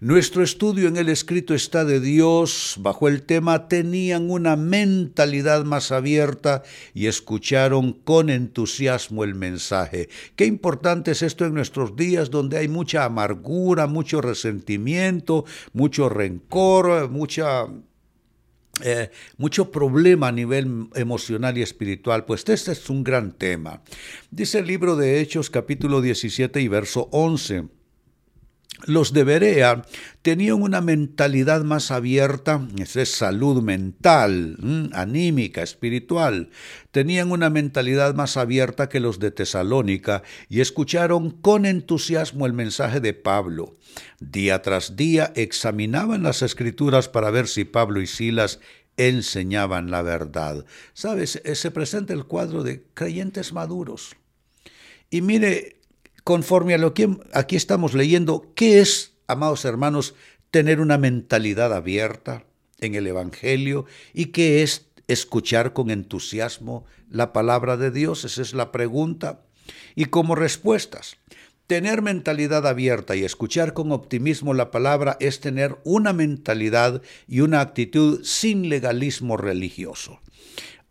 Nuestro estudio en el escrito está de Dios bajo el tema tenían una mentalidad más abierta y escucharon con entusiasmo el mensaje. Qué importante es esto en nuestros días donde hay mucha amargura, mucho resentimiento, mucho rencor, mucha eh, mucho problema a nivel emocional y espiritual, pues este es un gran tema. Dice el libro de Hechos capítulo 17 y verso 11. Los de Berea tenían una mentalidad más abierta, esa es salud mental, anímica, espiritual. Tenían una mentalidad más abierta que los de Tesalónica y escucharon con entusiasmo el mensaje de Pablo. Día tras día examinaban las escrituras para ver si Pablo y Silas enseñaban la verdad. ¿Sabes? Eh, se presenta el cuadro de creyentes maduros. Y mire, conforme a lo que aquí estamos leyendo, ¿qué es, amados hermanos, tener una mentalidad abierta en el Evangelio y qué es escuchar con entusiasmo la palabra de Dios? Esa es la pregunta. Y como respuestas, tener mentalidad abierta y escuchar con optimismo la palabra es tener una mentalidad y una actitud sin legalismo religioso.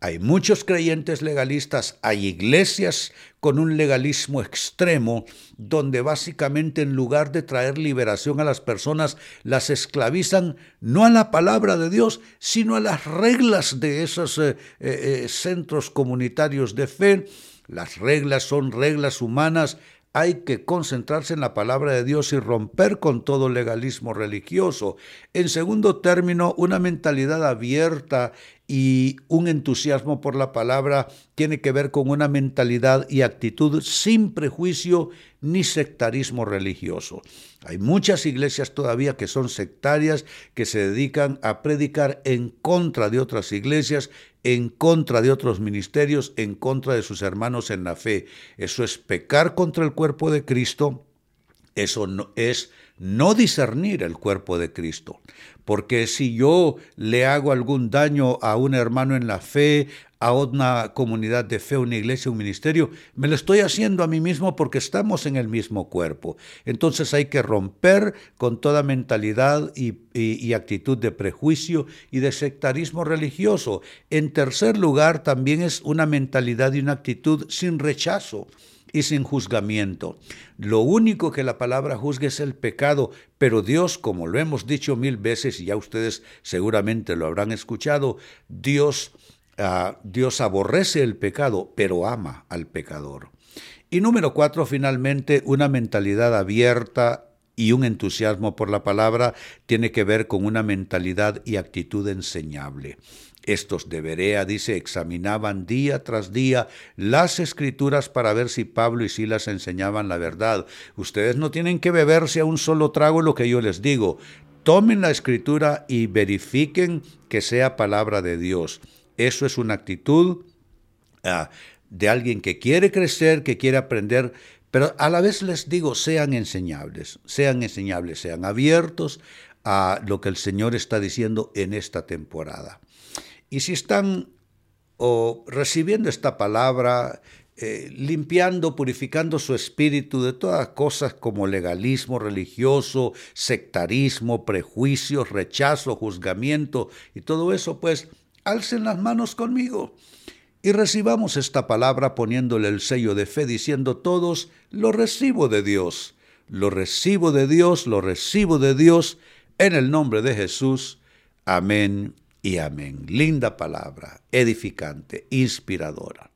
Hay muchos creyentes legalistas, hay iglesias con un legalismo extremo, donde básicamente en lugar de traer liberación a las personas, las esclavizan no a la palabra de Dios, sino a las reglas de esos eh, eh, eh, centros comunitarios de fe. Las reglas son reglas humanas hay que concentrarse en la palabra de Dios y romper con todo legalismo religioso. En segundo término, una mentalidad abierta y un entusiasmo por la palabra tiene que ver con una mentalidad y actitud sin prejuicio ni sectarismo religioso. Hay muchas iglesias todavía que son sectarias, que se dedican a predicar en contra de otras iglesias, en contra de otros ministerios, en contra de sus hermanos en la fe. Eso es pecar contra el cuerpo de Cristo, eso no, es no discernir el cuerpo de Cristo. Porque si yo le hago algún daño a un hermano en la fe, a una comunidad de fe, una iglesia, un ministerio, me lo estoy haciendo a mí mismo porque estamos en el mismo cuerpo. Entonces hay que romper con toda mentalidad y, y actitud de prejuicio y de sectarismo religioso. En tercer lugar, también es una mentalidad y una actitud sin rechazo y sin juzgamiento. Lo único que la palabra juzga es el pecado, pero Dios, como lo hemos dicho mil veces y ya ustedes seguramente lo habrán escuchado, Dios, ah, Dios aborrece el pecado, pero ama al pecador. Y número cuatro, finalmente, una mentalidad abierta y un entusiasmo por la palabra tiene que ver con una mentalidad y actitud enseñable. Estos de Berea, dice, examinaban día tras día las escrituras para ver si Pablo y Silas enseñaban la verdad. Ustedes no tienen que beberse a un solo trago lo que yo les digo. Tomen la escritura y verifiquen que sea palabra de Dios. Eso es una actitud ah, de alguien que quiere crecer, que quiere aprender, pero a la vez les digo, sean enseñables, sean enseñables, sean abiertos a lo que el Señor está diciendo en esta temporada. Y si están o recibiendo esta palabra, eh, limpiando, purificando su espíritu de todas cosas como legalismo religioso, sectarismo, prejuicios, rechazo, juzgamiento y todo eso, pues alcen las manos conmigo y recibamos esta palabra poniéndole el sello de fe diciendo todos, lo recibo de Dios, lo recibo de Dios, lo recibo de Dios, en el nombre de Jesús. Amén y amén. Linda palabra, edificante, inspiradora.